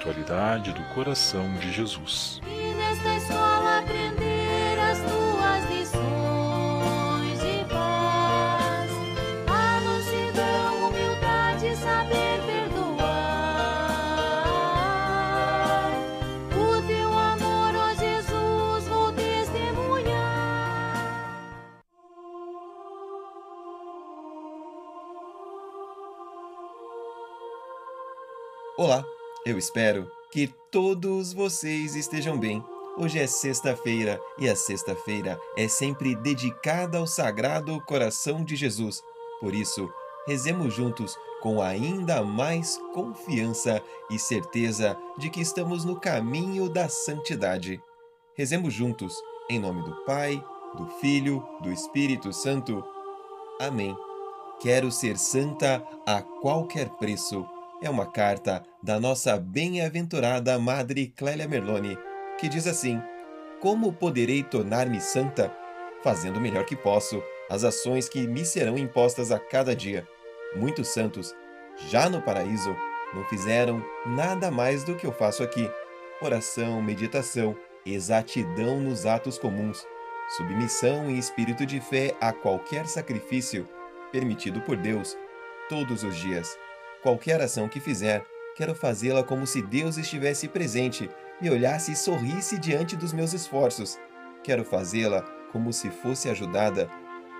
espiritualidade do coração de Jesus. E nesta escola aprender as tuas lições de paz. A mansidão, humildade, saber perdoar. O teu amor, ó Jesus, vou testemunhar. Olá, eu espero que todos vocês estejam bem. Hoje é sexta-feira e a sexta-feira é sempre dedicada ao Sagrado Coração de Jesus. Por isso, rezemos juntos com ainda mais confiança e certeza de que estamos no caminho da santidade. Rezemos juntos, em nome do Pai, do Filho, do Espírito Santo. Amém. Quero ser santa a qualquer preço é uma carta da nossa bem-aventurada Madre Clélia Merloni, que diz assim: Como poderei tornar-me santa? Fazendo o melhor que posso as ações que me serão impostas a cada dia. Muitos santos, já no paraíso, não fizeram nada mais do que eu faço aqui: oração, meditação, exatidão nos atos comuns, submissão e espírito de fé a qualquer sacrifício permitido por Deus todos os dias. Qualquer ação que fizer, quero fazê-la como se Deus estivesse presente, me olhasse e sorrisse diante dos meus esforços. Quero fazê-la como se fosse ajudada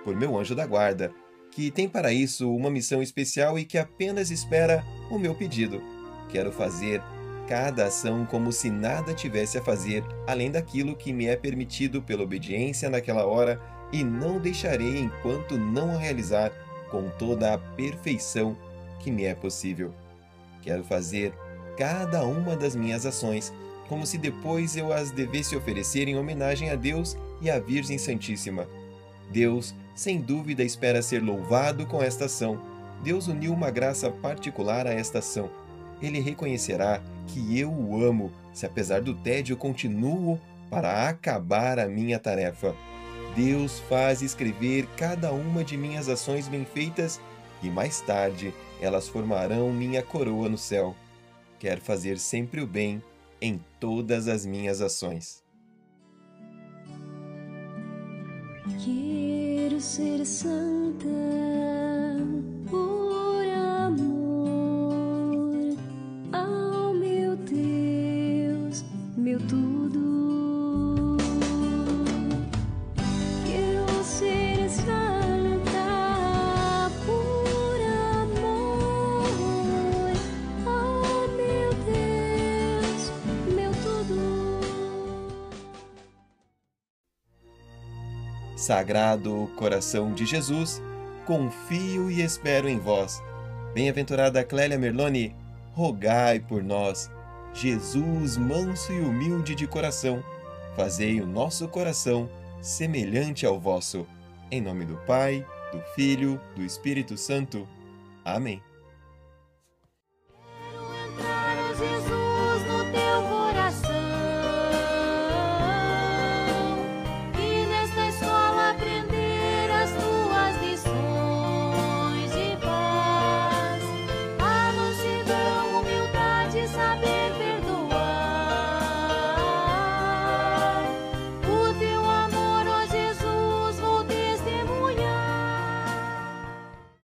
por meu anjo da guarda, que tem para isso uma missão especial e que apenas espera o meu pedido. Quero fazer cada ação como se nada tivesse a fazer além daquilo que me é permitido pela obediência naquela hora e não deixarei enquanto não a realizar com toda a perfeição que me é possível. Quero fazer cada uma das minhas ações como se depois eu as devesse oferecer em homenagem a Deus e à Virgem Santíssima. Deus, sem dúvida, espera ser louvado com esta ação. Deus uniu uma graça particular a esta ação. Ele reconhecerá que eu o amo, se apesar do tédio continuo para acabar a minha tarefa. Deus faz escrever cada uma de minhas ações bem feitas e mais tarde elas formarão minha coroa no céu. Quero fazer sempre o bem em todas as minhas ações. Quero ser santa por amor ao meu Deus, meu tudo. Sagrado coração de Jesus, confio e espero em vós. Bem-aventurada Clélia Merloni, rogai por nós. Jesus, manso e humilde de coração, fazei o nosso coração semelhante ao vosso. Em nome do Pai, do Filho, do Espírito Santo. Amém.